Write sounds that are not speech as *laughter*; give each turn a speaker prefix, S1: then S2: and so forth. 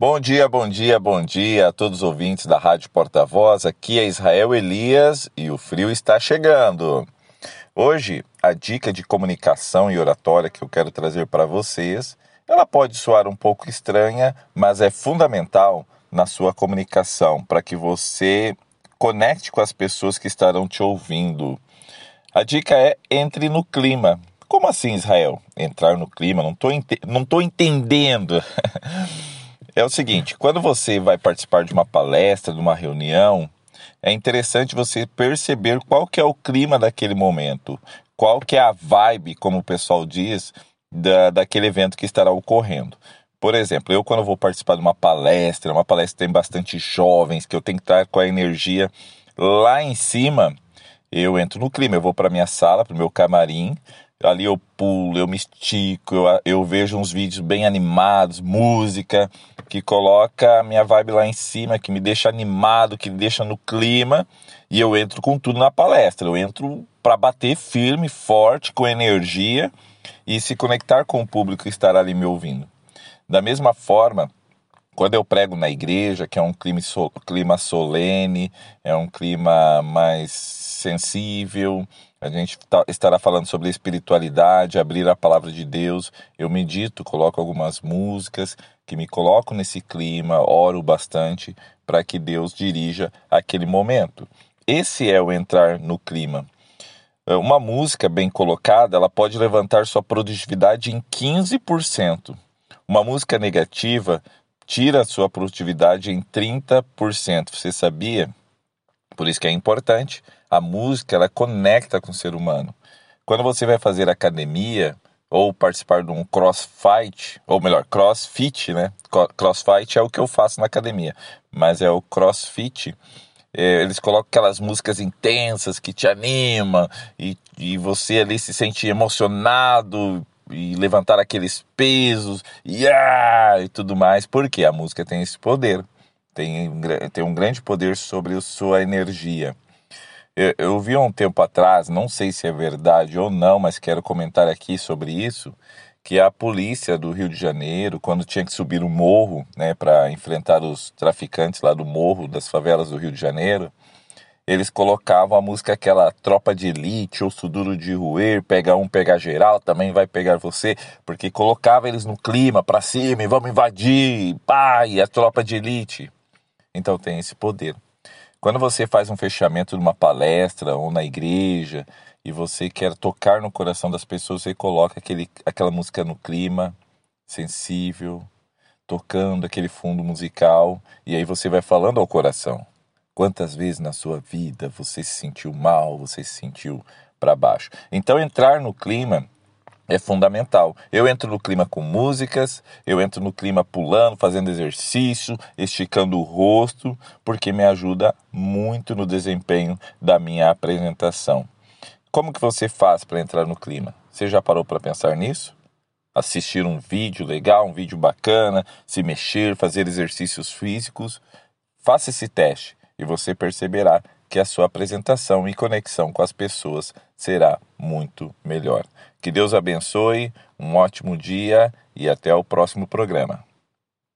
S1: Bom dia, bom dia, bom dia a todos os ouvintes da Rádio Porta-Voz. Aqui é Israel Elias e o frio está chegando. Hoje, a dica de comunicação e oratória que eu quero trazer para vocês, ela pode soar um pouco estranha, mas é fundamental na sua comunicação para que você conecte com as pessoas que estarão te ouvindo. A dica é entre no clima. Como assim, Israel? Entrar no clima? Não estou não tô entendendo. *laughs* É o seguinte, quando você vai participar de uma palestra, de uma reunião, é interessante você perceber qual que é o clima daquele momento, qual que é a vibe, como o pessoal diz, da, daquele evento que estará ocorrendo. Por exemplo, eu quando vou participar de uma palestra, uma palestra que tem bastante jovens, que eu tenho que estar com a energia lá em cima, eu entro no clima, eu vou para minha sala, para o meu camarim, ali eu pulo, eu me estico, eu, eu vejo uns vídeos bem animados, música, que coloca a minha vibe lá em cima, que me deixa animado, que me deixa no clima, e eu entro com tudo na palestra. Eu entro para bater firme, forte, com energia e se conectar com o público que estará ali me ouvindo. Da mesma forma, quando eu prego na igreja, que é um clima, clima solene, é um clima mais sensível, a gente tá, estará falando sobre espiritualidade, abrir a palavra de Deus. Eu medito, coloco algumas músicas que me colocam nesse clima, oro bastante para que Deus dirija aquele momento. Esse é o entrar no clima. É, uma música bem colocada, ela pode levantar sua produtividade em 15%. Uma música negativa tira sua produtividade em 30%. Você sabia? Por isso que é importante a música ela conecta com o ser humano. Quando você vai fazer academia ou participar de um crossfight, ou melhor, crossfit, né? Crossfight é o que eu faço na academia, mas é o crossfit. É, eles colocam aquelas músicas intensas que te animam e, e você ali se sente emocionado e levantar aqueles pesos e, ah, e tudo mais, porque a música tem esse poder, tem, tem um grande poder sobre a sua energia. Eu, eu vi um tempo atrás, não sei se é verdade ou não, mas quero comentar aqui sobre isso, que a polícia do Rio de Janeiro, quando tinha que subir o morro, né, para enfrentar os traficantes lá do morro das favelas do Rio de Janeiro, eles colocavam a música aquela tropa de elite, ou suduro de roer, pega um, pega geral, também vai pegar você, porque colocava eles no clima para cima e vamos invadir, pá, e a tropa de elite. Então tem esse poder. Quando você faz um fechamento de uma palestra ou na igreja e você quer tocar no coração das pessoas, você coloca aquele, aquela música no clima, sensível, tocando aquele fundo musical, e aí você vai falando ao coração. Quantas vezes na sua vida você se sentiu mal, você se sentiu para baixo? Então, entrar no clima é fundamental. Eu entro no clima com músicas, eu entro no clima pulando, fazendo exercício, esticando o rosto, porque me ajuda muito no desempenho da minha apresentação. Como que você faz para entrar no clima? Você já parou para pensar nisso? Assistir um vídeo legal, um vídeo bacana, se mexer, fazer exercícios físicos? Faça esse teste e você perceberá que a sua apresentação e conexão com as pessoas será muito melhor. Que Deus abençoe, um ótimo dia e até o próximo programa.